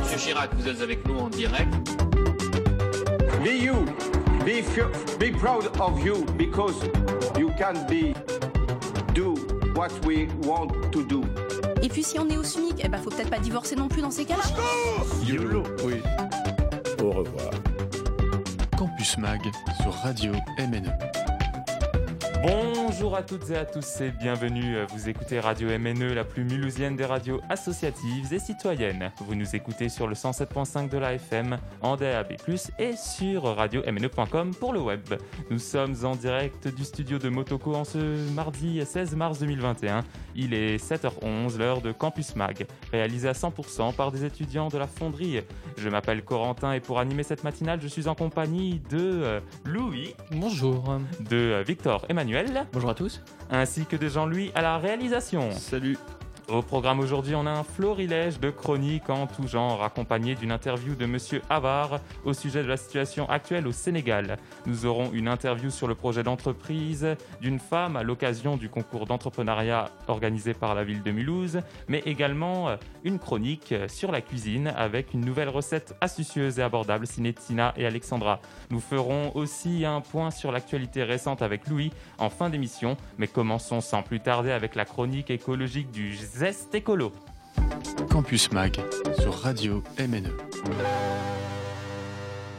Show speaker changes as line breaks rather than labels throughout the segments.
Monsieur Chirac, vous êtes avec nous en direct.
Be you. Be, be proud of you because you can be do what we want to do.
Et puis si on est au SMIC, eh ben faut peut-être pas divorcer non plus dans ces cas-là.
YOLO, oui.
Au revoir.
Campus Mag sur Radio MNE.
Bonjour à toutes et à tous et bienvenue. Vous écoutez Radio MNE, la plus mulhousienne des radios associatives et citoyennes. Vous nous écoutez sur le 107.5 de la FM, en DAB+, et sur radio-mne.com pour le web. Nous sommes en direct du studio de Motoko en ce mardi 16 mars 2021. Il est 7h11, l'heure de Campus Mag, réalisé à 100% par des étudiants de la fonderie. Je m'appelle Corentin et pour animer cette matinale, je suis en compagnie de euh, Louis.
Bonjour.
De euh, Victor Emmanuel.
Bonjour à tous.
Ainsi que de Jean-Louis à la réalisation.
Salut.
Au programme aujourd'hui, on a un florilège de chroniques en tout genre, accompagné d'une interview de Monsieur Avar au sujet de la situation actuelle au Sénégal. Nous aurons une interview sur le projet d'entreprise d'une femme à l'occasion du concours d'entrepreneuriat organisé par la ville de Mulhouse, mais également une chronique sur la cuisine avec une nouvelle recette astucieuse et abordable signée Tina et Alexandra. Nous ferons aussi un point sur l'actualité récente avec Louis en fin d'émission, mais commençons sans plus tarder avec la chronique écologique du Zest écolo.
Campus Mag sur Radio MNE.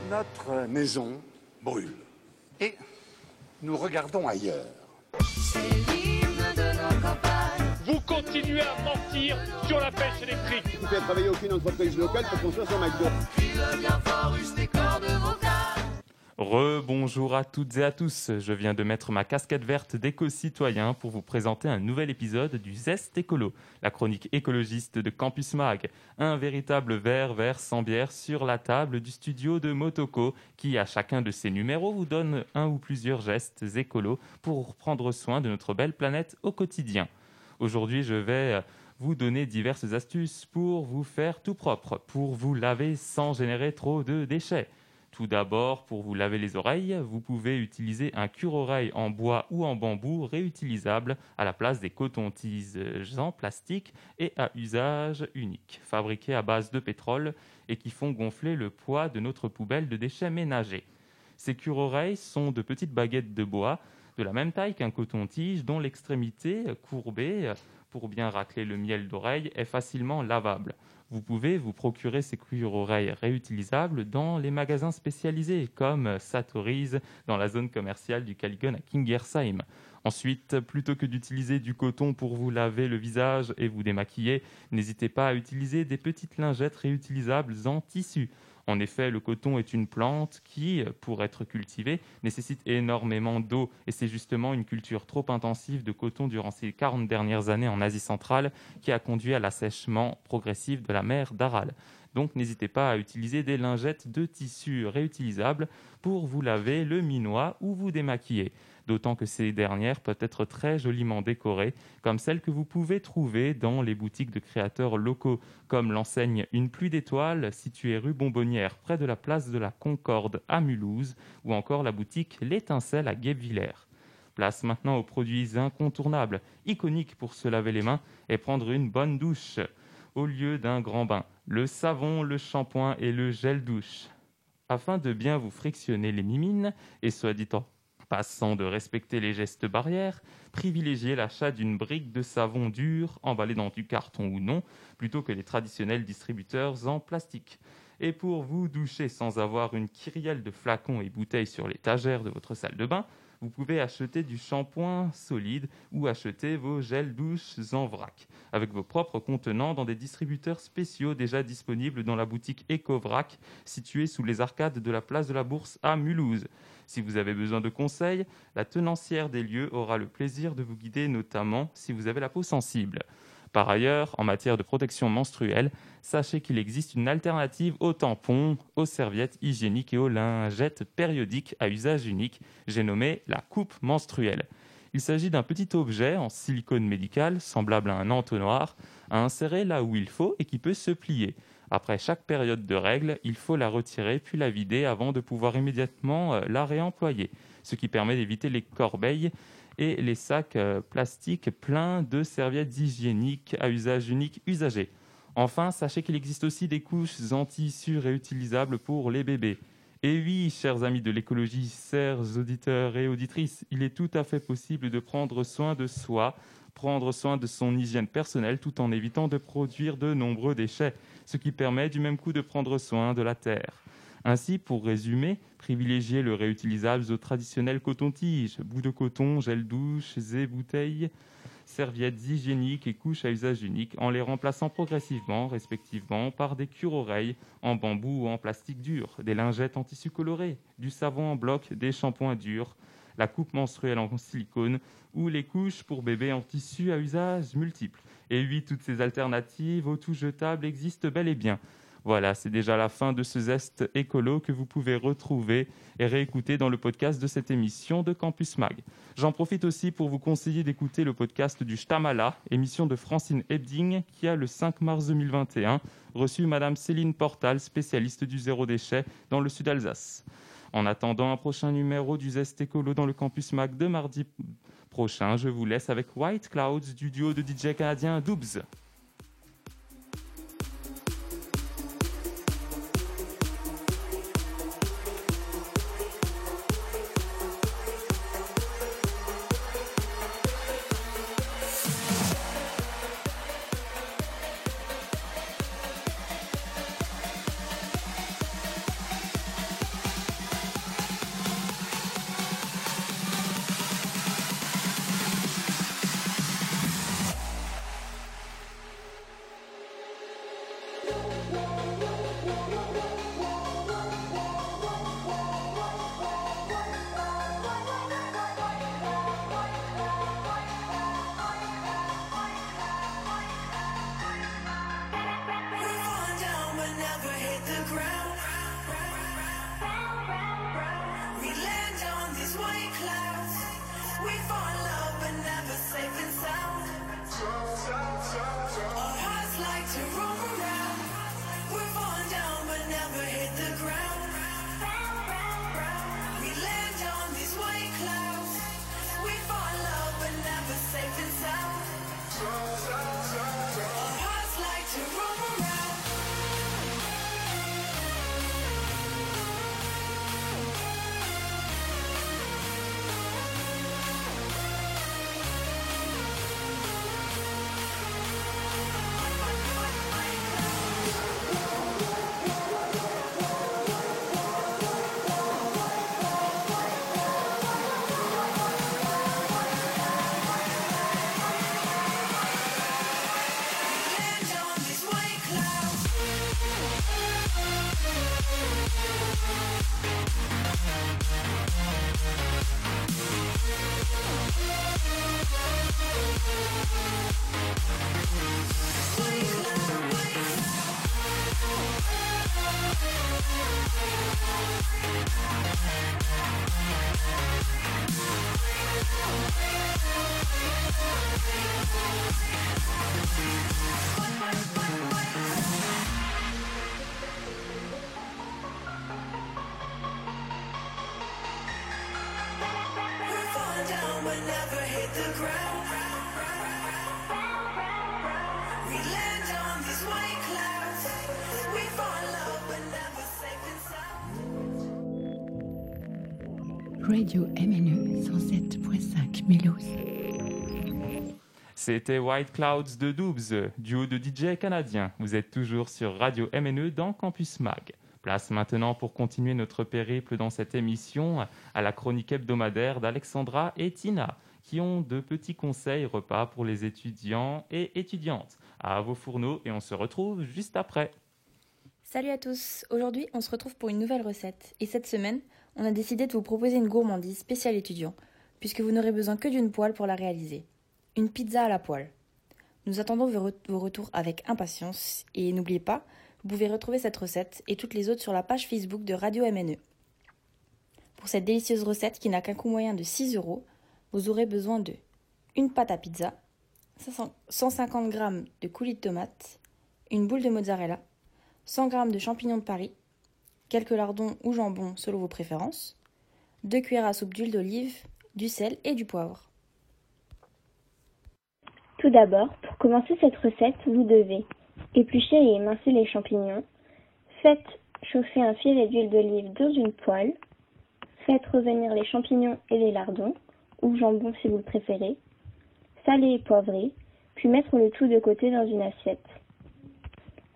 Notre maison brûle et nous regardons ailleurs.
Vous continuez à mentir sur la pêche électrique.
Vous ne faites travailler aucune entreprise locale pour qu'on soit sur McDo.
Rebonjour à toutes et à tous. Je viens de mettre ma casquette verte d'éco-citoyen pour vous présenter un nouvel épisode du Zest écolo, la chronique écologiste de Campus Mag. Un véritable verre vert sans bière sur la table du studio de Motoko qui, à chacun de ses numéros, vous donne un ou plusieurs gestes écolos pour prendre soin de notre belle planète au quotidien. Aujourd'hui, je vais vous donner diverses astuces pour vous faire tout propre, pour vous laver sans générer trop de déchets. Tout d'abord, pour vous laver les oreilles, vous pouvez utiliser un cure-oreille en bois ou en bambou réutilisable à la place des cotons-tiges en plastique et à usage unique, fabriqués à base de pétrole et qui font gonfler le poids de notre poubelle de déchets ménagers. Ces cure-oreilles sont de petites baguettes de bois de la même taille qu'un coton-tige dont l'extrémité courbée pour bien racler le miel d'oreille est facilement lavable. Vous pouvez vous procurer ces cuir-oreilles réutilisables dans les magasins spécialisés comme Satori's dans la zone commerciale du Caligon à Kingersheim. Ensuite, plutôt que d'utiliser du coton pour vous laver le visage et vous démaquiller, n'hésitez pas à utiliser des petites lingettes réutilisables en tissu. En effet, le coton est une plante qui, pour être cultivée, nécessite énormément d'eau et c'est justement une culture trop intensive de coton durant ces 40 dernières années en Asie centrale qui a conduit à l'assèchement progressif de la mer d'Aral. Donc n'hésitez pas à utiliser des lingettes de tissu réutilisables pour vous laver le minois ou vous démaquiller d'autant que ces dernières peuvent être très joliment décorées, comme celles que vous pouvez trouver dans les boutiques de créateurs locaux, comme l'enseigne Une pluie d'étoiles, située rue Bonbonnière, près de la place de la Concorde à Mulhouse, ou encore la boutique L'Étincelle à Guebwiller. Place maintenant aux produits incontournables, iconiques pour se laver les mains et prendre une bonne douche, au lieu d'un grand bain, le savon, le shampoing et le gel douche. Afin de bien vous frictionner les mimines, et soit dit en passant de respecter les gestes barrières, privilégiez l'achat d'une brique de savon dur, emballée dans du carton ou non, plutôt que les traditionnels distributeurs en plastique. Et pour vous doucher sans avoir une kyrielle de flacons et bouteilles sur l'étagère de votre salle de bain, vous pouvez acheter du shampoing solide ou acheter vos gels douches en vrac, avec vos propres contenants dans des distributeurs spéciaux déjà disponibles dans la boutique EcoVrac, située sous les arcades de la place de la Bourse à Mulhouse. Si vous avez besoin de conseils, la tenancière des lieux aura le plaisir de vous guider, notamment si vous avez la peau sensible. Par ailleurs, en matière de protection menstruelle, sachez qu'il existe une alternative aux tampons, aux serviettes hygiéniques et aux lingettes périodiques à usage unique. J'ai nommé la coupe menstruelle. Il s'agit d'un petit objet en silicone médical, semblable à un entonnoir, à insérer là où il faut et qui peut se plier. Après chaque période de règle, il faut la retirer puis la vider avant de pouvoir immédiatement euh, la réemployer, ce qui permet d'éviter les corbeilles et les sacs plastiques pleins de serviettes hygiéniques à usage unique usagées. Enfin, sachez qu'il existe aussi des couches anti-issues réutilisables pour les bébés. Et oui, chers amis de l'écologie, chers auditeurs et auditrices, il est tout à fait possible de prendre soin de soi, prendre soin de son hygiène personnelle tout en évitant de produire de nombreux déchets, ce qui permet du même coup de prendre soin de la Terre. Ainsi, pour résumer, privilégiez le réutilisable au traditionnel coton-tige, bout de coton, gel douche, et bouteilles, serviettes hygiéniques et couches à usage unique, en les remplaçant progressivement, respectivement, par des cure-oreilles en bambou ou en plastique dur, des lingettes en tissu coloré, du savon en bloc, des shampoings durs, la coupe menstruelle en silicone ou les couches pour bébé en tissu à usage multiple. Et oui, toutes ces alternatives au tout jetable existent bel et bien. Voilà, c'est déjà la fin de ce zeste écolo que vous pouvez retrouver et réécouter dans le podcast de cette émission de Campus Mag. J'en profite aussi pour vous conseiller d'écouter le podcast du Stamala, émission de Francine Ebding, qui a le 5 mars 2021 reçu Madame Céline Portal, spécialiste du zéro déchet dans le sud Alsace. En attendant un prochain numéro du Zest Écolo dans le Campus Mag de mardi prochain, je vous laisse avec White Clouds du duo de DJ canadien Doobs.
Radio MNE 107.5 Mélos.
C'était White Clouds de Doobs, duo de DJ canadien. Vous êtes toujours sur Radio MNE dans Campus Mag. Place maintenant pour continuer notre périple dans cette émission à la chronique hebdomadaire d'Alexandra et Tina, qui ont de petits conseils repas pour les étudiants et étudiantes. À vos fourneaux et on se retrouve juste après.
Salut à tous, aujourd'hui on se retrouve pour une nouvelle recette et cette semaine on a décidé de vous proposer une gourmandise spéciale étudiant, puisque vous n'aurez besoin que d'une poêle pour la réaliser. Une pizza à la poêle. Nous attendons vos retours avec impatience et n'oubliez pas, vous pouvez retrouver cette recette et toutes les autres sur la page Facebook de Radio MNE. Pour cette délicieuse recette qui n'a qu'un coût moyen de 6 euros, vous aurez besoin de une pâte à pizza, 150 g de coulis de tomates, une boule de mozzarella, 100 g de champignons de Paris, quelques lardons ou jambon selon vos préférences, 2 cuillères à soupe d'huile d'olive, du sel et du poivre.
Tout d'abord, pour commencer cette recette, vous devez Épluchez et émincez les champignons. Faites chauffer un filet d'huile d'olive dans une poêle. Faites revenir les champignons et les lardons, ou jambon si vous le préférez. Salez et poivrez, puis mettre le tout de côté dans une assiette.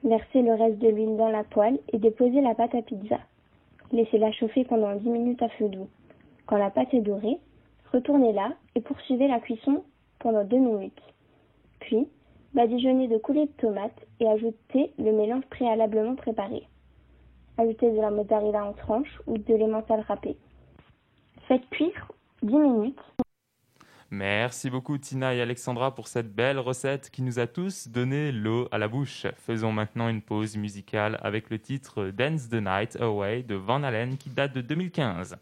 Versez le reste de l'huile dans la poêle et déposez la pâte à pizza. Laissez-la chauffer pendant 10 minutes à feu doux. Quand la pâte est dorée, retournez-la et poursuivez la cuisson pendant 2 minutes. Puis, badigeonnez de coulées de tomates et ajoutez le mélange préalablement préparé. Ajoutez de la mozzarella en tranches ou de l'emmental râpé. Faites cuire 10 minutes.
Merci beaucoup Tina et Alexandra pour cette belle recette qui nous a tous donné l'eau à la bouche. Faisons maintenant une pause musicale avec le titre Dance the Night Away de Van Halen qui date de 2015.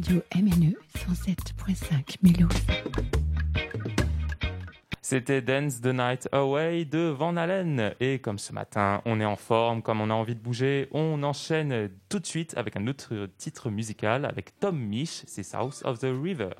MNE 107.5 Mélos.
C'était Dance the Night Away de Van Halen. Et comme ce matin, on est en forme, comme on a envie de bouger, on enchaîne tout de suite avec un autre titre musical avec Tom Misch, c'est South of the River.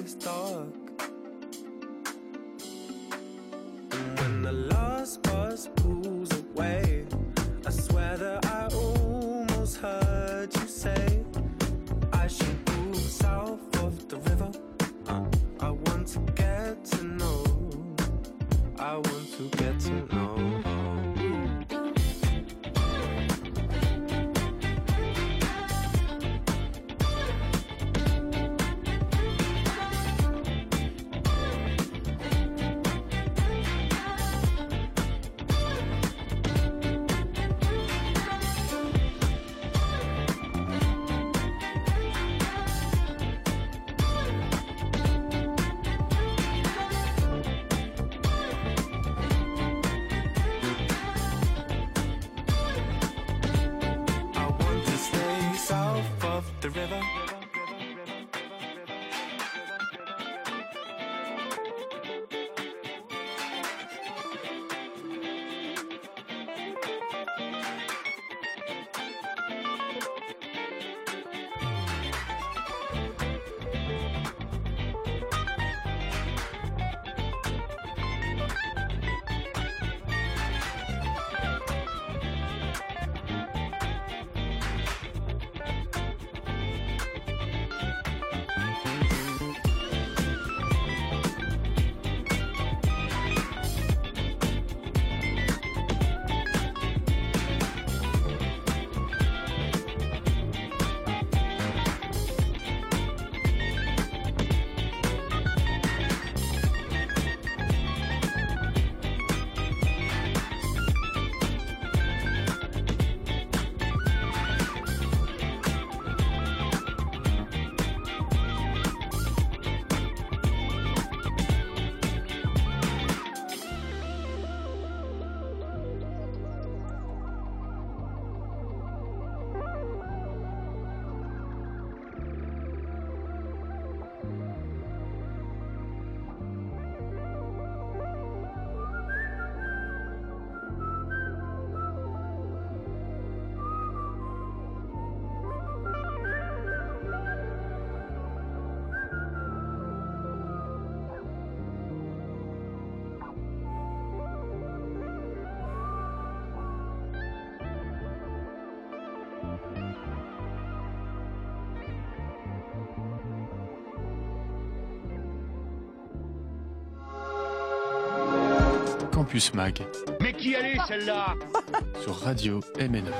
Roof dark. And when the last bus pulls
Campus Mag
Mais qui allait celle-là
sur Radio MNE.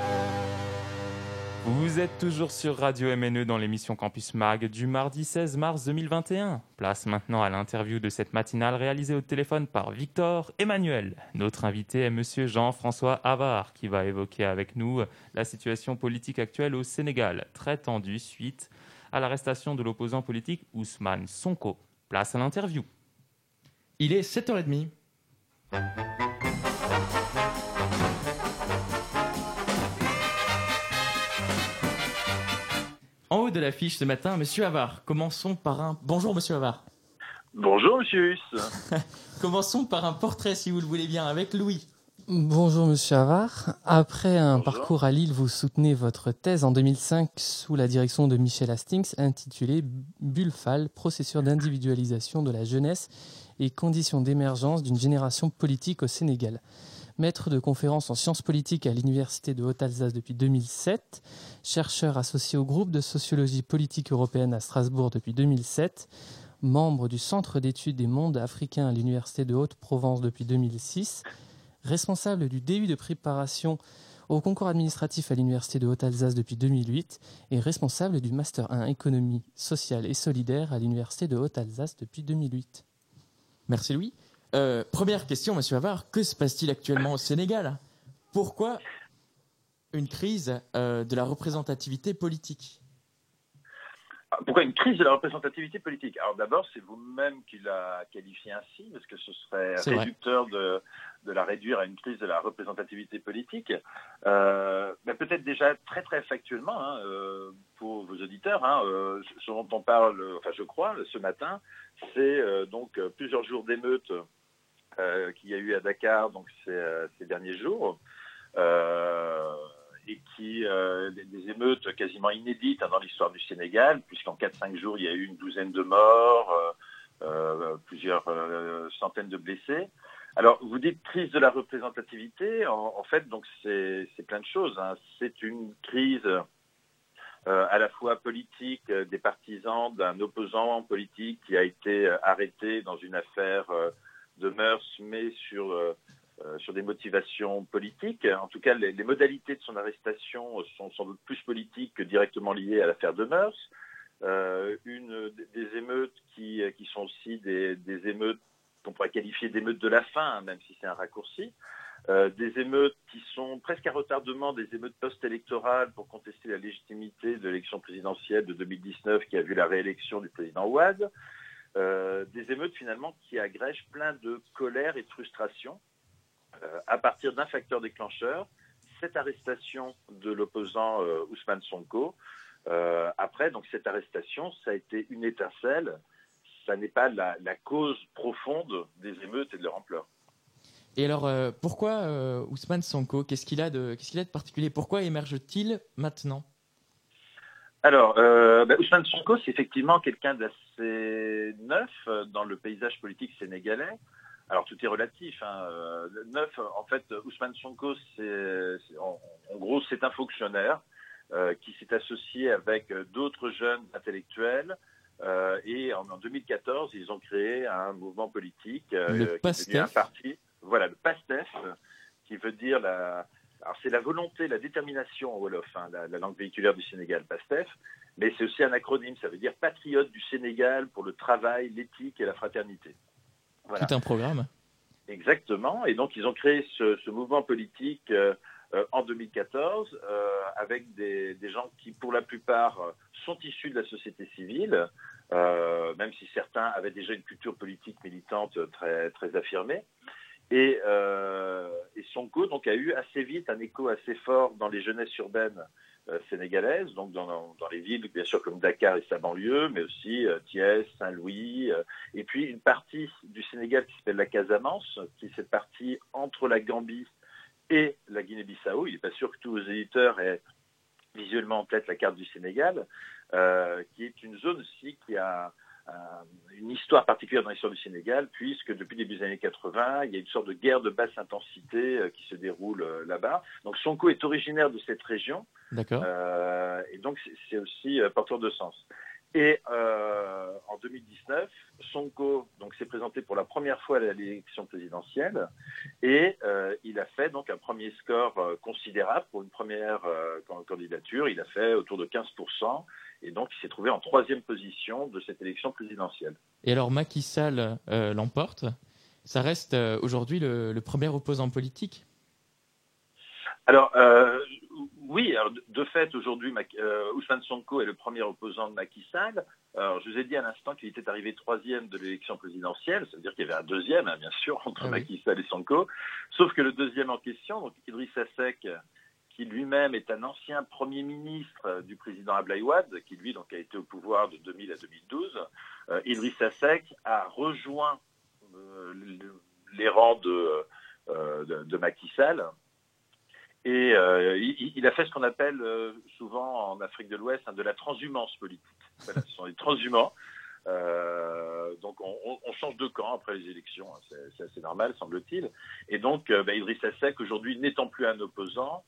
Vous êtes toujours sur Radio MNE dans l'émission Campus Mag du mardi 16 mars 2021. Place maintenant à l'interview de cette matinale réalisée au téléphone par Victor Emmanuel. Notre invité est monsieur Jean-François Havard qui va évoquer avec nous la situation politique actuelle au Sénégal, très tendue suite à l'arrestation de l'opposant politique Ousmane Sonko. Place à l'interview.
Il est 7h30. En haut de l'affiche ce matin, Monsieur Havard. Commençons par un. Bonjour, Monsieur Havard.
Bonjour, Monsieur Huss.
Commençons par un portrait, si vous le voulez bien, avec Louis.
Bonjour Monsieur Havard. Après un parcours à Lille, vous soutenez votre thèse en 2005 sous la direction de Michel Hastings intitulée Bulfal, processus d'individualisation de la jeunesse et conditions d'émergence d'une génération politique au Sénégal. Maître de conférences en sciences politiques à l'Université de Haute-Alsace depuis 2007, chercheur associé au groupe de sociologie politique européenne à Strasbourg depuis 2007, membre du Centre d'études des mondes africains à l'Université de Haute-Provence depuis 2006, responsable du DU de préparation au concours administratif à l'Université de Haute-Alsace depuis 2008 et responsable du Master 1 économie sociale et solidaire à l'Université de Haute-Alsace depuis 2008.
Merci Louis. Euh, première question, Monsieur Havard. Que se passe-t-il actuellement au Sénégal? Pourquoi une crise euh, de la représentativité politique?
Pourquoi une crise de la représentativité politique? Alors d'abord, c'est vous-même qui l'a qualifié ainsi, parce que ce serait réducteur de, de la réduire à une crise de la représentativité politique. Euh, ben, Peut-être déjà très très factuellement, hein, euh, pour vos auditeurs, hein, euh, ce dont on parle, enfin je crois, ce matin, c'est euh, donc plusieurs jours d'émeutes euh, qu'il y a eu à Dakar donc ces, ces derniers jours, euh, et qui euh, des, émeutes quasiment inédites hein, dans l'histoire du Sénégal, puisqu'en 4-5 jours il y a eu une douzaine de morts, euh, euh, plusieurs centaines de blessés. Alors, vous dites crise de la représentativité. En, fait, donc c'est plein de choses. hein. C'est une crise à la fois politique des partisans d'un opposant politique qui a été arrêté dans une affaire de mœurs, mais sur euh, sur des motivations politiques. En tout cas, les, modalités de son arrestation sont sans doute plus politiques que directement liées à l'affaire de mœurs. Euh, une des émeutes qui, qui sont aussi des, émeutes qu'on pourrait qualifier d'émeutes de la faim, même si c'est un raccourci. Euh, des émeutes qui sont presque à retardement, des émeutes post-électorales pour contester la légitimité de l'élection présidentielle de 2019 qui a vu la réélection du président Ouad. Des émeutes finalement qui agrègent plein de colère et de frustration à partir d'un facteur déclencheur, cette arrestation de l'opposant euh, Ousmane Sonko. Euh, après, donc cette arrestation, ça a été une étincelle, ça n'est pas la, la cause profonde des émeutes et de leur ampleur.
Et alors, euh, pourquoi euh, Ousmane Sonko? Qu'est-ce qu'il a, de- qu'est-ce qu'il a de particulier? Pourquoi émerge-t-il maintenant?
Alors, euh, bah, Ousmane Sonko, c'est effectivement quelqu'un d'assez neuf euh, dans le paysage politique sénégalais. Alors, tout est relatif. Hein. euh, Neuf, en fait, Ousmane Sonko, c'est, en, en gros, c'est un fonctionnaire euh, qui s'est associé avec d'autres jeunes intellectuels. euh, et en, en 2014, ils ont créé un mouvement politique euh,
Le
qui est devenu un parti. Voilà, le PASTEF, qui veut dire la, alors c'est la volonté, la détermination en Wolof, hein, la, la langue véhiculaire du Sénégal, PASTEF, mais c'est aussi un acronyme, ça veut dire Patriote du Sénégal pour le travail, l'éthique et la fraternité. Voilà.
Tout un programme.
Exactement, et donc ils ont créé ce, ce mouvement politique euh, euh, en 2014 euh, avec des, des gens qui, pour la plupart, sont issus de la société civile, euh, même si certains avaient déjà une culture politique militante très, très affirmée. Et, et Sonko donc, a eu assez vite un écho assez fort dans les jeunesses urbaines euh, sénégalaises, donc dans, dans, les villes, bien sûr, comme Dakar et sa banlieue, mais aussi euh, Thiès, Saint-Louis, euh, et puis une partie du Sénégal qui s'appelle la Casamance, qui est cette partie entre la Gambie et la Guinée-Bissau. Il n'est pas sûr que tous vos éditeurs aient visuellement en tête la carte du Sénégal, qui est une zone aussi qui a une histoire particulière dans l'histoire du Sénégal, puisque depuis le début des années 80, il y a une sorte de guerre de basse intensité euh, qui se déroule euh, là-bas. Donc Sonko est originaire de cette région,
D'accord.
euh, et donc c'est- aussi euh, porteur de sens. Et euh, en 2019, Sonko donc s'est présenté pour la première fois à l'élection présidentielle et euh, il a fait donc un premier score euh, considérable pour une première euh, can- candidature. Il a fait autour de 15% et donc il s'est trouvé en troisième position de cette élection présidentielle.
Et alors, Macky Sall euh, l'emporte. Ça reste euh, aujourd'hui le, le premier opposant politique.
Alors, euh, oui, alors, de- de fait, aujourd'hui, Ousmane Sonko est le premier opposant de Macky Sall. Alors, je vous ai dit à l'instant qu'il était arrivé troisième de l'élection présidentielle, ça veut dire qu'il y avait un deuxième, hein, bien sûr, entre
Ah oui.
Macky Sall et Sonko. Sauf que le deuxième en question, donc Idrissa Seck, lui-même est un ancien premier ministre euh, du président Ablaye Wade, qui lui donc a été au pouvoir de 2000 à 2012, euh, Idrissa Seck a rejoint euh, le- les rangs de, Macky Sall. Et il, a fait ce qu'on appelle souvent en Afrique de l'Ouest hein, de la transhumance politique. Voilà, ce sont des transhumants. Donc on, change de camp après les élections, hein, c'est- assez normal, semble-t-il. Et donc bah, Idrissa Seck, aujourd'hui, n'étant plus un opposant,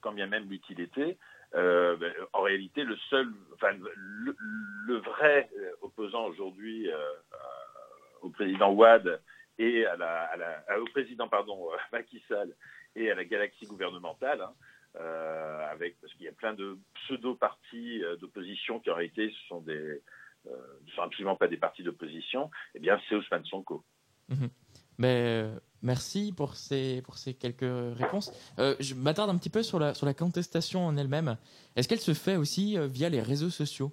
quand bien même l'eût-il été, euh, bah, en réalité, le seul, enfin, le, vrai euh, opposant aujourd'hui euh, euh, au président Ouad et à la, au président pardon euh, Macky Sall et à la galaxie gouvernementale, hein, euh, avec parce qu'il y a plein de pseudo-partis euh, d'opposition qui en réalité ce sont des euh, ne sont absolument pas des partis d'opposition. Eh bien, c'est Ousmane Sonko.
Mhm. Mais, euh, merci pour ces, pour ces quelques réponses. Euh, je m'attarde un petit peu sur la, sur la contestation en elle-même. Est-ce qu'elle se fait aussi euh, via les réseaux sociaux?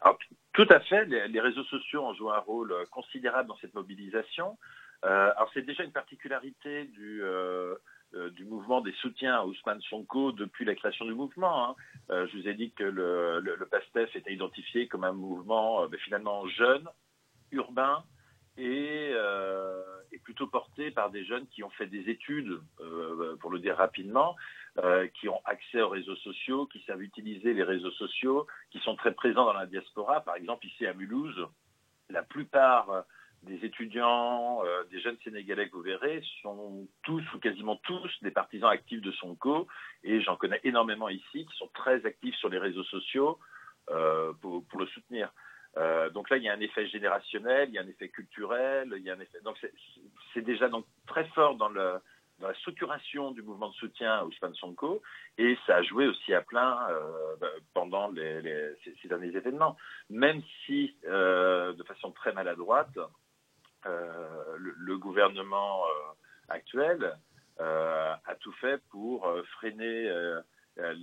Alors, tout à fait, les, réseaux sociaux ont joué un rôle euh, considérable dans cette mobilisation. Alors, c'est déjà une particularité du, du mouvement des soutiens à Ousmane Sonko depuis la création du mouvement. hein. Je vous ai dit que le, le, le PASTEF était identifié comme un mouvement ben, finalement jeune, urbain euh, est plutôt porté par des jeunes qui ont fait des études, euh, pour le dire rapidement, euh, qui ont accès aux réseaux sociaux, qui savent utiliser les réseaux sociaux, qui sont très présents dans la diaspora. Par exemple, ici à Mulhouse, la plupart des étudiants, des jeunes Sénégalais que vous verrez, sont tous ou quasiment tous des partisans actifs de Sonko. Et j'en connais énormément ici qui sont très actifs sur les réseaux sociaux pour le soutenir. Euh, donc là, il y a un effet générationnel, il y a un effet culturel, il y a un effet. Donc c'est- déjà donc très fort dans la structuration du mouvement de soutien à Ousmane Sonko, et ça a joué aussi à plein euh, bah, pendant ces, ces derniers événements. Même si, euh, de façon très maladroite, le, le gouvernement actuel a tout fait pour freiner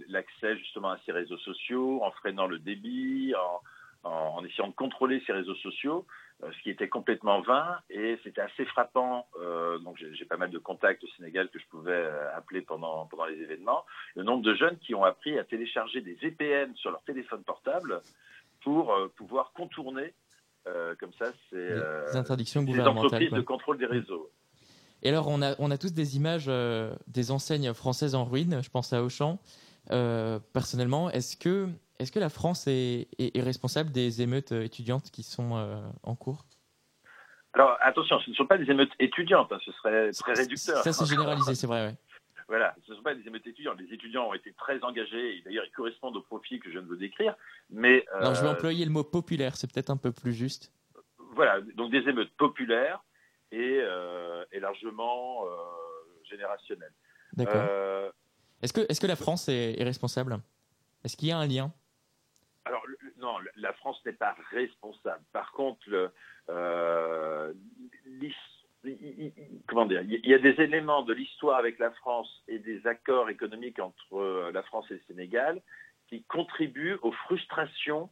l'accès justement à ces réseaux sociaux, en freinant le débit, en, en- essayant de contrôler ces réseaux sociaux, euh, ce qui était complètement vain. Et c'était assez frappant. euh, donc j'ai pas mal de contacts au Sénégal que je pouvais euh, appeler pendant, pendant les événements. Le nombre de jeunes qui ont appris à télécharger des VPN sur leur téléphone portable pour euh, pouvoir contourner, euh, comme ça, ces,
Les interdictions
ces
gouvernementales.
entreprises de contrôle des réseaux.
Et alors, on a, on a tous des images des enseignes françaises en ruine. Je pense à Auchan. Personnellement, est-ce que, est que la France est, est- est responsable des émeutes euh, étudiantes qui sont euh, en cours?
Alors attention, ce ne sont pas des émeutes étudiantes, hein, ce serait très réducteur.
Ça, c'est généralisé, c'est vrai. ouais.
Voilà, ce ne sont pas des émeutes étudiantes. Les étudiants ont été très engagés, et d'ailleurs ils correspondent au profil que je viens de vous décrire. Mais
Alors, je vais
euh,
employer le mot populaire, c'est peut-être un peu plus juste.
voilà, donc des émeutes populaires et, euh, et largement euh, générationnelles.
D'accord.
Euh,
Est-ce que, est que la France est, est responsable? Est-ce qu'il y a un lien?
Alors non, la France n'est pas responsable. Par contre, euh, il- y a des éléments de l'histoire avec la France et des accords économiques entre euh, la France et le Sénégal qui contribuent aux frustrations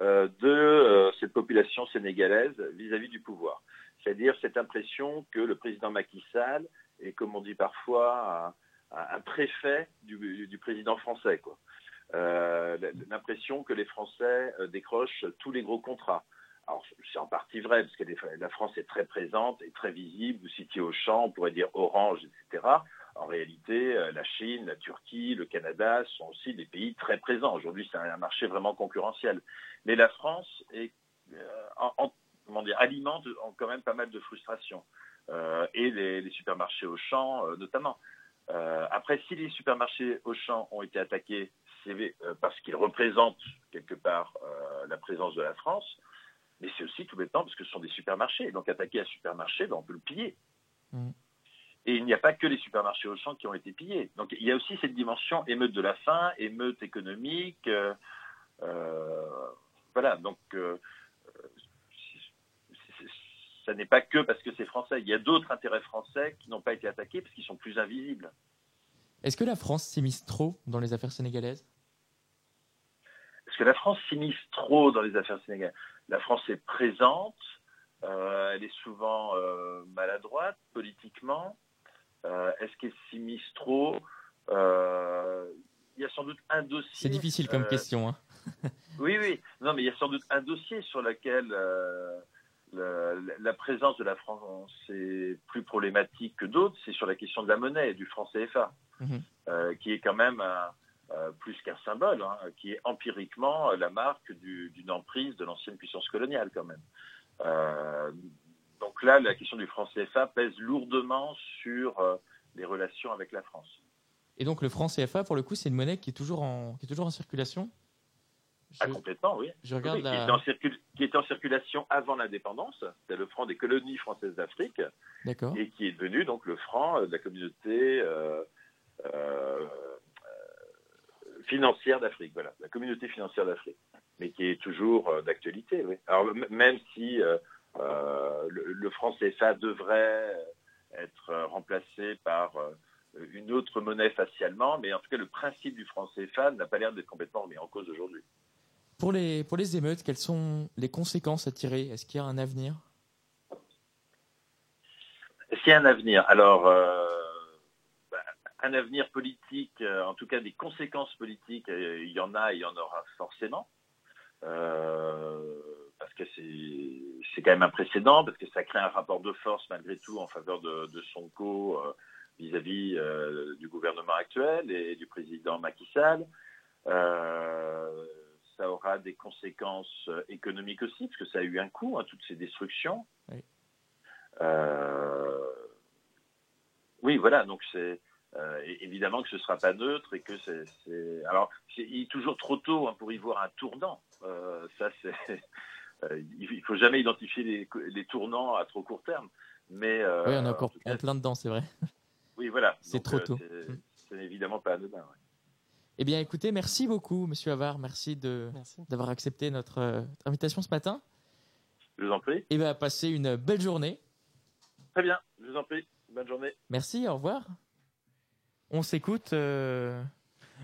euh, de cette population sénégalaise vis-à-vis du pouvoir. C'est-à-dire cette impression que le président Macky Sall est, comme on dit parfois, un préfet du, du président français. Quoi. Euh, l'impression que les Français euh, décrochent tous les gros contrats. Alors, c'est en partie vrai, parce que la France est très présente et très visible. Vous citiez Auchan, on pourrait dire Orange, etc. En réalité, euh, la Chine, la Turquie, le Canada sont aussi des pays très présents. Aujourd'hui, c'est un marché vraiment concurrentiel. Mais la France alimente en- quand même pas mal de frustration. Euh, et les, supermarchés Auchan, euh, notamment. Après, si les supermarchés Auchan ont été attaqués, c'est euh, parce qu'ils représentent quelque part euh, la présence de la France, mais c'est aussi tout bêtement parce que ce sont des supermarchés. Donc attaquer un supermarché, ben, on peut le piller.
Mm.
Et il n'y a pas que les supermarchés Auchan qui ont été pillés. Donc il y a aussi cette dimension émeute de la faim, émeute économique. euh, euh, voilà, donc euh, ça n'est pas que parce que c'est français. Il y a d'autres intérêts français qui n'ont pas été attaqués parce qu'ils sont plus invisibles.
Est-ce que la France s'immisce trop dans les affaires sénégalaises?
Est-ce que la France s'immisce trop dans les affaires sénégalaises La France est présente, euh, elle est souvent euh, maladroite politiquement. Euh, Est-ce qu'elle s'immisce trop? Il y a sans doute un dossier.
C'est difficile comme question. Hein.
Oui, oui. Non, mais il y a sans doute un dossier sur lequel le- la présence de la France est plus problématique que d'autres. C'est sur la question de la monnaie, du franc CFA,
Mhm.
qui est quand même un- euh, plus qu'un symbole, hein, qui est empiriquement euh, la marque du- d'une emprise de l'ancienne puissance coloniale, quand même. Euh, donc là, la question du franc CFA pèse lourdement sur euh, les relations avec la France.
Et donc le franc CFA, pour le coup, c'est une monnaie qui est toujours en, qui est toujours en circulation?
Ah, complètement, oui.
je regarde
Oui,
la-
qui, était en circul- qui était en circulation avant l'indépendance, c'était le franc des colonies françaises d'Afrique, et qui est devenu donc le franc de la communauté euh, euh, euh, financière d'Afrique, voilà, la communauté financière d'Afrique, mais qui est toujours euh, d'actualité, oui. Alors même si euh, euh, le, le franc CFA devrait être remplacé par euh, une autre monnaie facialement, mais en tout cas le principe du franc CFA n'a pas l'air d'être complètement remis en cause aujourd'hui.
Pour les, pour les émeutes, quelles sont les conséquences à tirer? Est-ce qu'il y a un avenir?
Est-ce qu'il y a un avenir? Alors, euh, un avenir politique, euh, en tout cas des conséquences politiques, euh, il y en a et il y en aura forcément. Euh, parce que c'est c'est quand même un précédent, parce que ça crée un rapport de force malgré tout en faveur de, de Sonko euh, vis-à-vis du gouvernement actuel et du président Macky Sall. Euh, ça aura des conséquences économiques aussi, parce que ça a eu un coût, hein, toutes ces destructions.
Oui.
Euh, oui, voilà, donc c'est euh, évidemment que ce ne sera pas neutre et que c'est. c'est- Alors, c'est il est toujours trop tôt hein, pour y voir un tournant. Euh, ça, c'est. euh, il ne faut jamais identifier les, les tournants à trop court terme. Mais, euh,
oui, on est
en
encore en plein dedans, c'est vrai.
oui, voilà.
C'est
Donc,
trop
euh,
tôt.
c'est- C'est évidemment pas anodin. ouais.
Eh bien, écoutez, merci beaucoup, Monsieur Havard. Merci de d'avoir accepté notre euh, invitation ce matin.
Je vous en prie.
Et bien, passez une belle journée.
Très bien, je vous en prie. Bonne journée.
Merci, au revoir. On s'écoute. euh,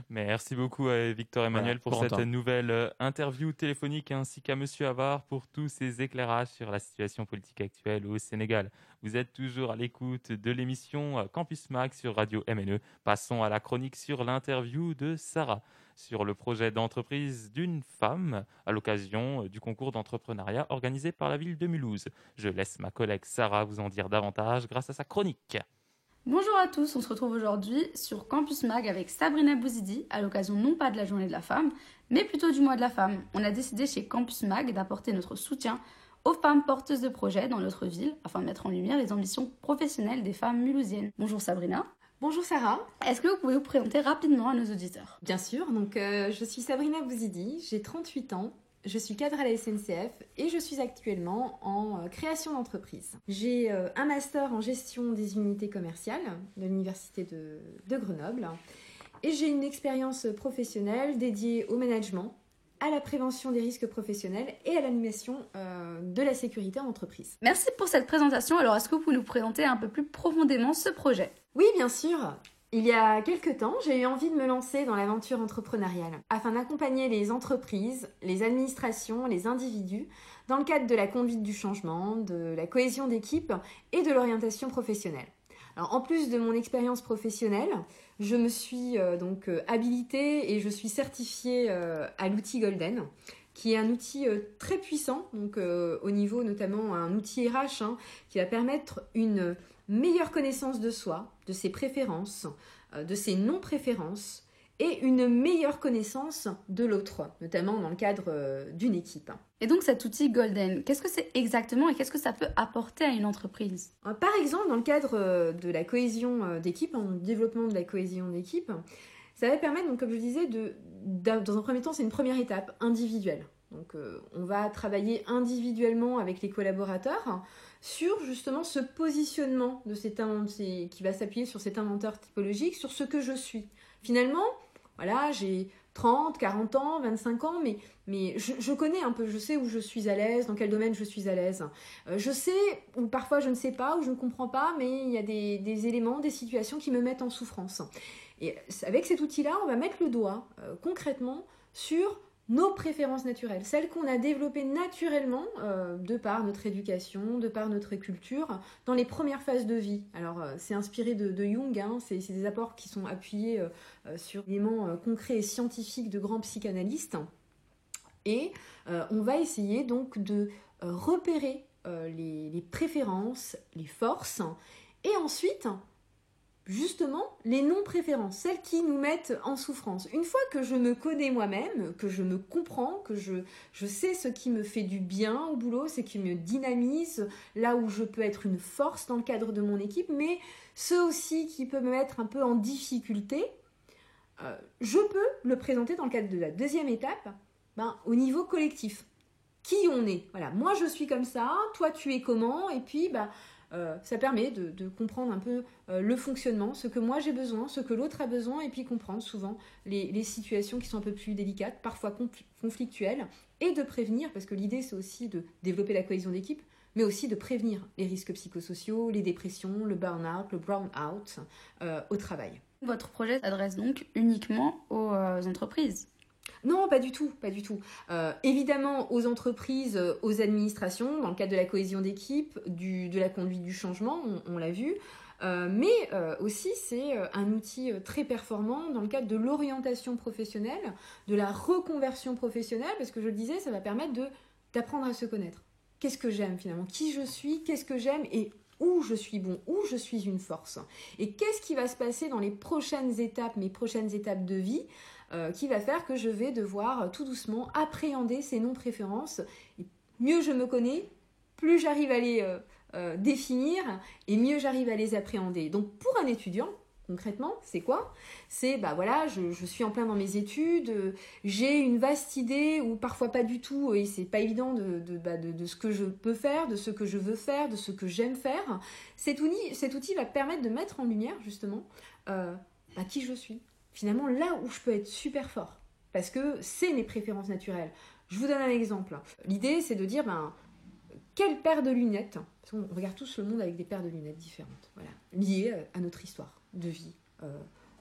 Merci beaucoup à Victor Emmanuel
Voilà,
pour cette nouvelle euh, interview téléphonique ainsi qu'à Monsieur Havard pour tous ces éclairages sur la situation politique actuelle au Sénégal. Vous êtes toujours à l'écoute de l'émission euh, Campus Mag sur Radio MNE. Passons à la chronique sur l'interview de Sarah sur le projet d'entreprise d'une femme à l'occasion euh, du concours d'entrepreneuriat organisé par la ville de Mulhouse. Je laisse ma collègue Sarah vous en dire davantage grâce à sa chronique.
Bonjour à tous, on se retrouve aujourd'hui sur Campus Mag avec Sabrina Bouzidi à l'occasion non pas de la journée de la femme, mais plutôt du mois de la femme. On a décidé chez Campus Mag d'apporter notre soutien aux femmes porteuses de projets dans notre ville afin de mettre en lumière les ambitions professionnelles des femmes mulhousiennes. Bonjour Sabrina.
Bonjour Sarah.
Est-ce que vous pouvez vous présenter rapidement à nos auditeurs?
Bien sûr, donc euh, je suis Sabrina Bouzidi, j'ai 38 ans, je suis cadre à la SNCF et je suis actuellement en euh, création d'entreprise. J'ai euh, un master en gestion des unités commerciales de l'Université de, de Grenoble et j'ai une expérience professionnelle dédiée au management, à la prévention des risques professionnels et à l'animation euh, de la sécurité en entreprise.
Merci pour cette présentation. Alors est-ce que vous pouvez nous présenter un peu plus profondément ce projet?
Oui, bien sûr. Il y a quelques temps, j'ai eu envie de me lancer dans l'aventure entrepreneuriale afin d'accompagner les entreprises, les administrations, les individus dans le cadre de la conduite du changement, de la cohésion d'équipe et de l'orientation professionnelle. En plus de mon expérience professionnelle, je me suis euh, donc euh, habilitée et je suis certifiée euh, à l'outil Golden, qui est un outil très puissant, donc au niveau notamment un outil RH hein, qui va permettre une meilleure connaissance de soi, de ses préférences, euh, de ses non-préférences et une meilleure connaissance de l'autre, notamment dans le cadre euh, d'une équipe.
Et donc cet outil Golden, qu'est-ce que c'est exactement et qu'est-ce que ça peut apporter à une entreprise?
Euh, Par exemple, dans le cadre de la cohésion d'équipe, en développement de la cohésion d'équipe, ça va permettre, donc, comme je disais, de, d'a- dans un premier temps, c'est une première étape individuelle. Donc, euh, on va travailler individuellement avec les collaborateurs sur justement ce positionnement de cet qui va s'appuyer sur cet inventeur typologique, sur ce que je suis. Finalement, voilà, j'ai 30, 40 ans, 25 ans, mais, mais je, je connais un peu, je sais où je suis à l'aise, dans quel domaine je suis à l'aise. Euh, je sais, ou parfois je ne sais pas, ou je ne comprends pas, mais il y a des, des éléments, des situations qui me mettent en souffrance. Et avec cet outil-là, on va mettre le doigt euh, concrètement sur nos préférences naturelles, celles qu'on a développées naturellement euh, de par notre éducation, de par notre culture, dans les premières phases de vie. Alors euh, c'est inspiré de, Jung, hein, c'est des apports qui sont appuyés euh, sur des éléments concrets et scientifiques de grands psychanalystes. Et on va essayer donc de repérer les préférences, les forces, et ensuite justement les non-préférences, celles qui nous mettent en souffrance. Une fois que je me connais moi-même, que je me comprends, que je, sais ce qui me fait du bien au boulot, ce qui me dynamise, là où je peux être une force dans le cadre de mon équipe, mais ce aussi qui peut me mettre un peu en difficulté, euh, je peux le présenter dans le cadre de la deuxième étape ben, au niveau collectif. Qui on est? Voilà, moi je suis comme ça, toi tu es comment, et puis bah, euh, ça permet de, comprendre un peu euh, le fonctionnement, ce que moi j'ai besoin, ce que l'autre a besoin, et puis comprendre souvent les, situations qui sont un peu plus délicates, parfois confl- conflictuelles, et de prévenir, parce que l'idée c'est aussi de développer la cohésion d'équipe, mais aussi de prévenir les risques psychosociaux, les dépressions, le burn-out, le brown-out euh, au travail.
Votre projet s'adresse donc uniquement aux entreprises
Non, pas du tout, pas du tout. Euh, évidemment, aux entreprises, euh, aux administrations, dans le cadre de la cohésion d'équipe, de la conduite du changement, on, l'a vu. Euh, mais aussi, c'est un outil très performant dans le cadre de l'orientation professionnelle, de la reconversion professionnelle, parce que je le disais, ça va permettre d'apprendre à se connaître. Qu'est-ce que j'aime finalement? Qui je suis? Qu'est-ce que j'aime? Et où je suis bon, où je suis une force? Et qu'est-ce qui va se passer dans les prochaines étapes, mes prochaines étapes de vie, euh, qui va faire que je vais devoir euh, tout doucement appréhender ces non-préférences. Mieux je me connais, plus j'arrive à les euh, définir et mieux j'arrive à les appréhender. Donc pour un étudiant, concrètement, c'est quoi? C'est, bah voilà, je, suis en plein dans mes études, j'ai une vaste idée, ou parfois pas du tout, et c'est pas évident de, de, bah, de, de ce que je peux faire, de ce que je veux faire, de ce que j'aime faire. Cet outil, cet outil va permettre de mettre en lumière, justement, euh, bah, qui je suis. Finalement, là où je peux être super fort. Parce que c'est mes préférences naturelles. Je vous donne un exemple. L'idée, c'est de dire, ben, quelle paire de lunettes, parce qu'on regarde tous le monde avec des paires de lunettes différentes, voilà, liées euh, à notre histoire de vie, euh,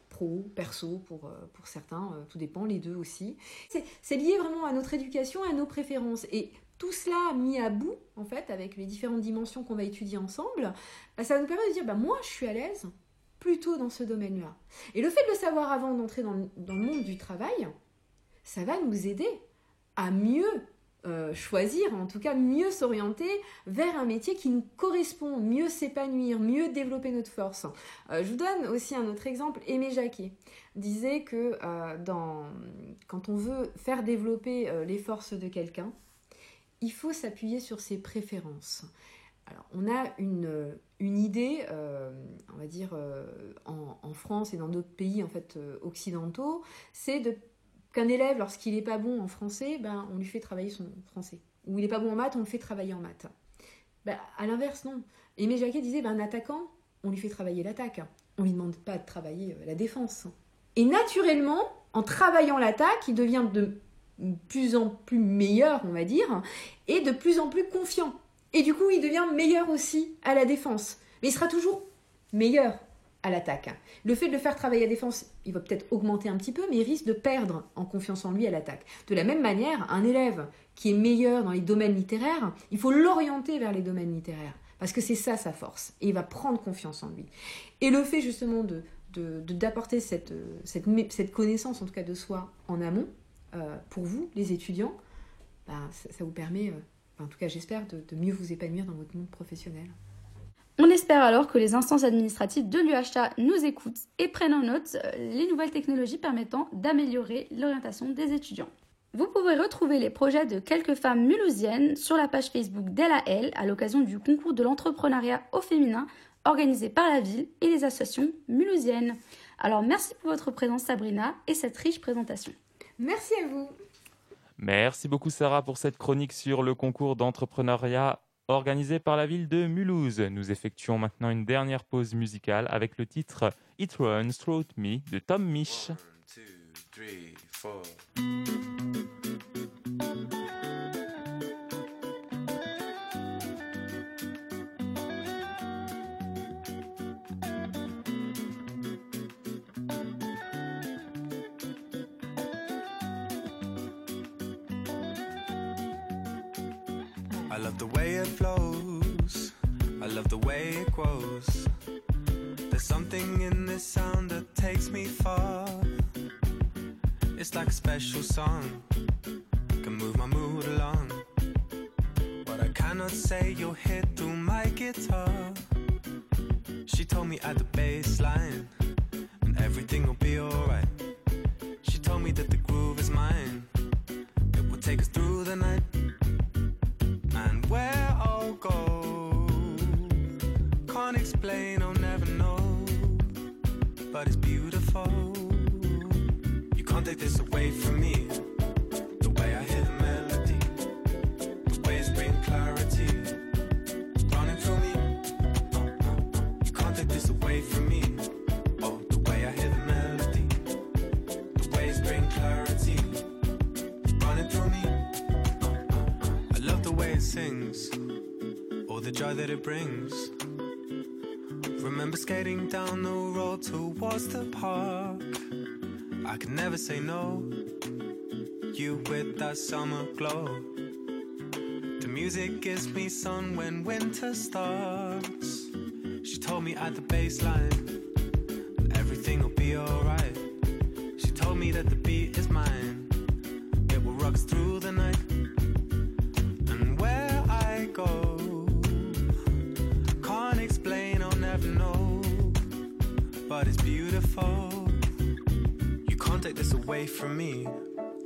pro, perso pour, euh, pour certains, tout dépend, les deux aussi. C'est- lié vraiment à notre éducation, à nos préférences. Et tout cela mis à bout, en fait, avec les différentes dimensions qu'on va étudier ensemble, ça nous permettre de dire, bah, moi, je suis à l'aise plutôt dans ce domaine-là. Et le fait de le savoir avant d'entrer dans, le- monde du travail, ça va nous aider à mieux euh, choisir, en tout cas mieux s'orienter vers un métier qui nous correspond, mieux s'épanouir, mieux développer notre force. Euh, je vous donne aussi un autre exemple. Aimé Jacquet disait que euh, quand on veut faire développer les forces de quelqu'un, il faut s'appuyer sur ses préférences. Alors, on a une, une idée, euh, on va dire, euh, en, France et dans d'autres pays en fait, euh, occidentaux, c'est qu'un élève, lorsqu'il n'est pas bon en français, ben, on lui fait travailler son français. Ou il n'est pas bon en maths, on le fait travailler en maths. Ben, à l'inverse, non. Aimé Jacquet disait, ben, un attaquant, on lui fait travailler l'attaque. On ne lui demande pas de travailler la défense. Et naturellement, en travaillant l'attaque, il devient de plus en plus meilleur, on va dire, et de plus en plus confiant. Et du coup, il devient meilleur aussi à la défense. Mais il sera toujours meilleur à l'attaque. Le fait de le faire travailler à défense, il va peut-être augmenter un petit peu, mais il risque de perdre en confiance en lui à l'attaque. De la même manière, un élève qui est meilleur dans les domaines littéraires, il faut l'orienter vers les domaines littéraires, parce que c'est ça sa force, et il va prendre confiance en lui. Et le fait justement de d'apporter cette, euh, cette, cette connaissance, en tout cas de soi, en amont, euh, pour vous, les étudiants, bah, ça, ça vous permet, euh, en tout cas j'espère, de, de mieux vous épanouir dans votre monde professionnel.
On espère alors que les instances administratives de l'UHA nous écoutent et prennent en note euh, les nouvelles technologies permettant d'améliorer l'orientation des étudiants. Vous pouvez retrouver les projets de quelques femmes mulhousiennes sur la page Facebook d'ELAL à l'occasion du concours de l'entrepreneuriat au féminin organisé par la ville et les associations mulhousiennes. Alors merci pour votre présence Sabrina et cette riche présentation.
Merci à vous.
Merci beaucoup Sarah pour cette chronique sur le concours d'entrepreneuriat organisé par la ville de Mulhouse. Nous effectuons maintenant une dernière pause musicale avec le titre It Runs Through Me de Tom Misch.
I love the way it flows. I love the way it grows. There's something in this sound that takes me far. It's like a special song, can move my mood along. But I cannot say, you'll hit through my guitar. summer glow. The music gives me sun when winter starts. She told me at the baseline, everything'll be alright. She told me that the beat is mine, it will rock through the night. And where I go, can't explain, I'll never know. But it's beautiful, you can't take this away from me.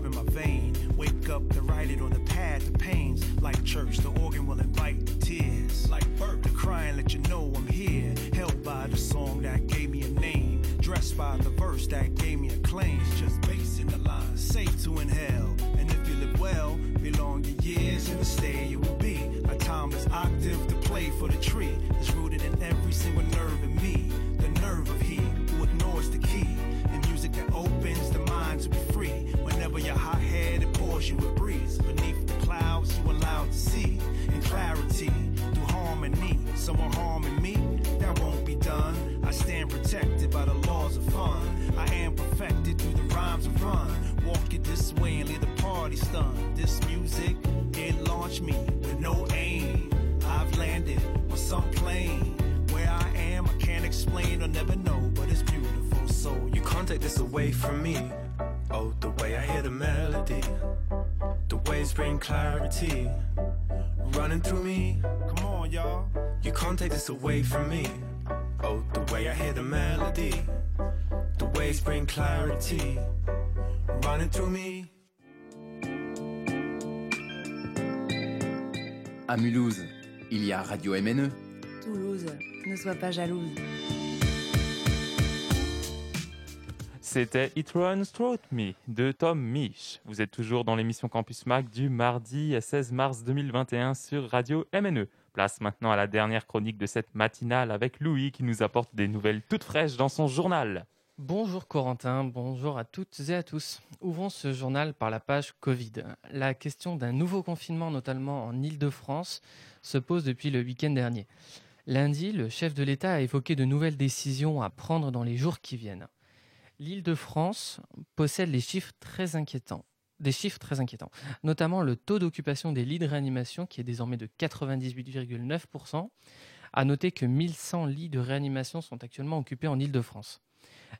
That's throbbing my vein. Wake up to write it on the pad, the pains. Like church, the organ will invite the tears. Like birth, the crying let you know I'm here. Held by the song that gave me a name. Dressed by the verse that gave me a. It's just bass in the line, safe to inhale. And if you live well, belong your years in the stay you will be. A timeless octave to play for the tree. It's rooted in every single nerve in me. The nerve of he who ignores the key. And music that opens the mind to be free. Whenever your hot head it pours you a breeze. Beneath the clouds you allowed to see. In clarity, through harmony. Someone harming me, that won't be done. I stand protected by the laws of fun. I am perfected through the rhymes of run. Walk it this way and leave the party stunned. This music, it launched me with no aim. I've landed on some plane. Where I am, I can't explain or never know, but it's beautiful. So
You can't take this away from me. Oh, the way I hear the melody, the waves bring clarity running through me.
Come on, y'all.
You can't take this away from me. Oh, the way I hear the melody, the waves bring clarity running through me.
À Mulhouse, il y a Radio. MNE.
Toulouse, ne sois pas jalouse.
C'était It Runs Through Me de Tom Misch. Vous êtes toujours dans l'émission Campus Mac du mardi 16 mars 2021 sur Radio MNE. Place maintenant à la dernière chronique de cette matinale avec Louis qui nous apporte des nouvelles toutes fraîches dans son journal.
Bonjour Corentin, bonjour à toutes et à tous. Ouvrons ce journal par la page Covid. La question d'un nouveau confinement, notamment en Île-de-France, se pose depuis le week-end dernier. Lundi, le chef de l'État a évoqué de nouvelles décisions à prendre dans les jours qui viennent. L'Île-de-France possède les chiffres très inquiétants. Des chiffres très inquiétants, notamment le taux d'occupation des lits de réanimation qui est désormais de 98,9%. À noter que 1100 lits de réanimation sont actuellement occupés en Île-de-France.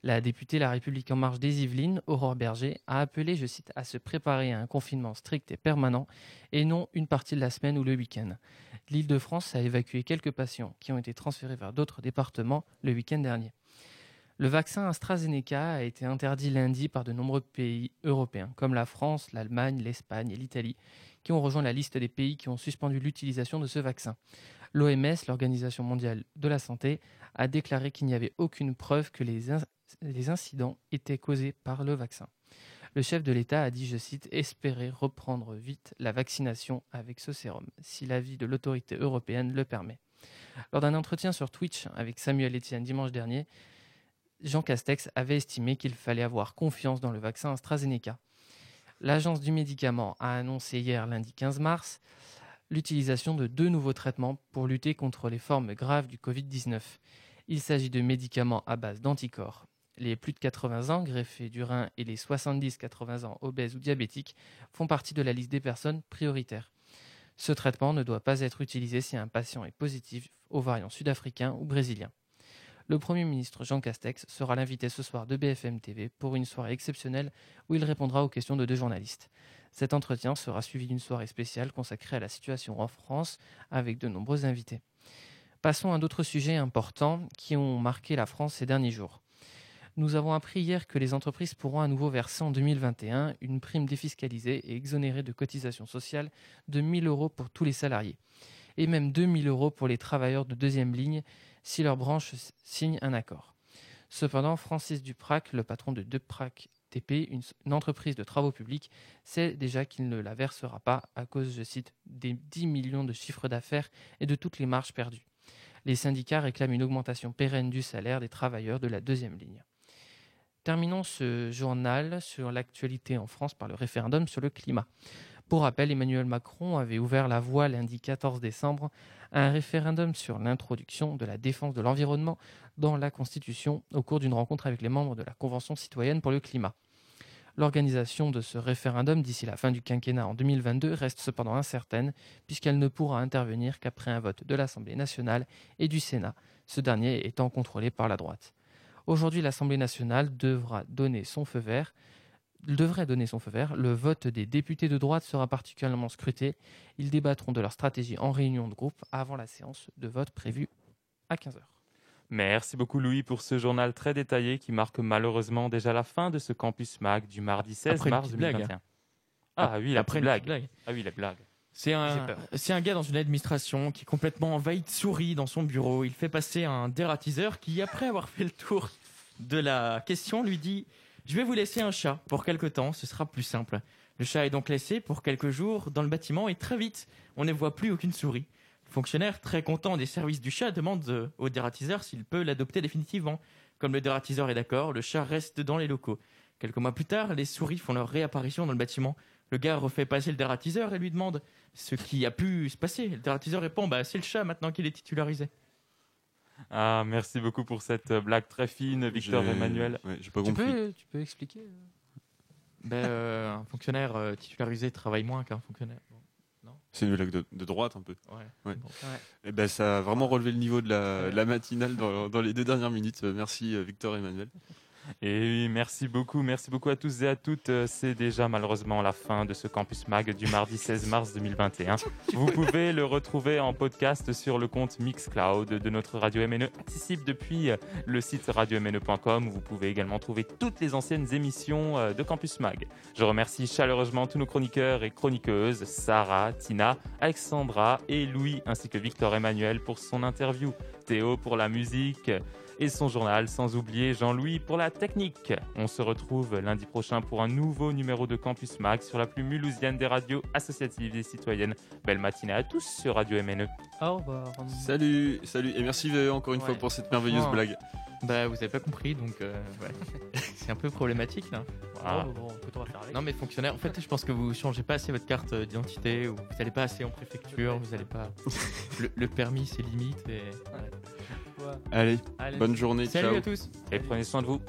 La députée La République en marche des Yvelines, Aurore Berger, a appelé, je cite, à se préparer à un confinement strict et permanent et non une partie de la semaine ou le week-end. L'Île-de-France a évacué quelques patients qui ont été transférés vers d'autres départements le week-end dernier. Le vaccin AstraZeneca a été interdit lundi par de nombreux pays européens, comme la France, l'Allemagne, l'Espagne et l'Italie, qui ont rejoint la liste des pays qui ont suspendu l'utilisation de ce vaccin. L'OMS, l'Organisation mondiale de la santé, a déclaré qu'il n'y avait aucune preuve que les, in- les incidents étaient causés par le vaccin. Le chef de l'État a dit, je cite, espérer reprendre vite la vaccination avec ce sérum, si l'avis de l'autorité européenne le permet. Lors d'un entretien sur Twitch avec Samuel Etienne dimanche dernier, Jean Castex avait estimé qu'il fallait avoir confiance dans le vaccin AstraZeneca. L'Agence du médicament a annoncé hier, lundi 15 mars, l'utilisation de deux nouveaux traitements pour lutter contre les formes graves du Covid-19. Il s'agit de médicaments à base d'anticorps. Les plus de 80 ans greffés du rein et les 70-80 ans obèses ou diabétiques font partie de la liste des personnes prioritaires. Ce traitement ne doit pas être utilisé si un patient est positif aux variants sud-africains ou brésiliens. Le Premier ministre Jean Castex sera l'invité ce soir de BFM TV pour une soirée exceptionnelle où il répondra aux questions de deux journalistes. Cet entretien sera suivi d'une soirée spéciale consacrée à la situation en France avec de nombreux invités. Passons à d'autres sujets importants qui ont marqué la France ces derniers jours. Nous avons appris hier que les entreprises pourront à nouveau verser en 2021 une prime défiscalisée et exonérée de cotisations sociales de 1000 euros pour tous les salariés, et même 2000 euros pour les travailleurs de deuxième ligne si leur branche signe un accord. Cependant, Francis Duprac, le patron de Duprac TP, une, une entreprise de travaux publics, sait déjà qu'il ne la versera pas à cause, je cite, des 10 millions de chiffres d'affaires et de toutes les marges perdues. Les syndicats réclament une augmentation pérenne du salaire des travailleurs de la deuxième ligne. Terminons ce journal sur l'actualité en France par le référendum sur le climat. Pour rappel, Emmanuel Macron avait ouvert la voie lundi 14 décembre à un référendum sur l'introduction de la défense de l'environnement dans la Constitution au cours d'une rencontre avec les membres de la Convention citoyenne pour le climat. L'organisation de ce référendum d'ici la fin du quinquennat en 2022 reste cependant incertaine puisqu'elle ne pourra intervenir qu'après un vote de l'Assemblée nationale et du Sénat, ce dernier étant contrôlé par la droite. Aujourd'hui, l'Assemblée nationale devra donner son feu vert. Devrait donner son feu vert. Le vote des députés de droite sera particulièrement scruté. Ils débattront de leur stratégie en réunion de groupe avant la séance de vote prévue à 15h.
Merci beaucoup Louis pour ce journal très détaillé qui marque malheureusement déjà la fin de ce Campus Mag du mardi 16
Après une
mars
petite blague,
2021.
hein.
Ah oui, la
Après
blague. Ah oui, la blague.
C'est un, c'est un gars dans une administration qui est complètement envahi de souris dans son bureau. Il fait passer un dératiseur qui, après avoir fait le tour de la question, lui dit Je vais vous laisser un chat pour quelque temps, ce sera plus simple. Le chat est donc laissé pour quelques jours dans le bâtiment et très vite, on ne voit plus aucune souris. Le fonctionnaire, très content des services du chat, demande euh, au dératiseur s'il peut l'adopter définitivement. Comme le dératiseur est d'accord, le chat reste dans les locaux. Quelques mois plus tard, les souris font leur réapparition dans le bâtiment. Le gars refait passer le dératiseur et lui demande ce qui a pu se passer. Le dératiseur répond bah, c'est le chat maintenant qu'il est titularisé.
Ah, merci beaucoup pour cette blague très fine, Victor Emmanuel.
ouais, j'ai pas
Tu
compris.
peux, tu peux expliquer euh
Ben, euh, un fonctionnaire euh, titularisé travaille moins qu'un fonctionnaire.
C'est une blague de, de droite un peu.
Ouais.
Ouais.
Bon.
Et ben ça a vraiment relevé le niveau de la, de la matinale dans, dans les deux dernières minutes. Euh, Merci euh, Victor Emmanuel.
Et oui, merci beaucoup, merci beaucoup à tous et à toutes. Euh, C'est déjà malheureusement la fin de ce Campus Mag du mardi 16 mars 2021. Vous pouvez le retrouver en podcast sur le compte Mixcloud de notre radio MNE, accessible depuis euh, le site radiomne.com où vous pouvez également trouver toutes les anciennes émissions euh, de Campus Mag. Je remercie chaleureusement tous nos chroniqueurs et chroniqueuses, Sarah, Tina, Alexandra et Louis, ainsi que Victor Emmanuel pour son interview, Théo pour la musique et son journal, sans oublier Jean-Louis pour la technique. On se retrouve lundi prochain pour un nouveau numéro de Campus Mag sur la plus mulhousienne des radios associatives et citoyennes. Belle matinée à tous sur Radio E. MNE.
Au revoir.
Salut, salut et merci euh, encore une fois pour cette merveilleuse blague.
Bah, vous avez pas compris, donc euh, ouais. c'est un peu problématique là.
Ah.
Oh, bon, écoute, on va faire avec.
Non, mais fonctionnaire, en fait, je pense que vous changez pas assez votre carte d'identité, ou vous n'allez pas assez en préfecture, vous allez pas. Le, le permis, c'est limite, et. ouais.
Allez,
Allez.
bonne journée,
Salut
ciao.
à tous.
Et prenez soin de vous.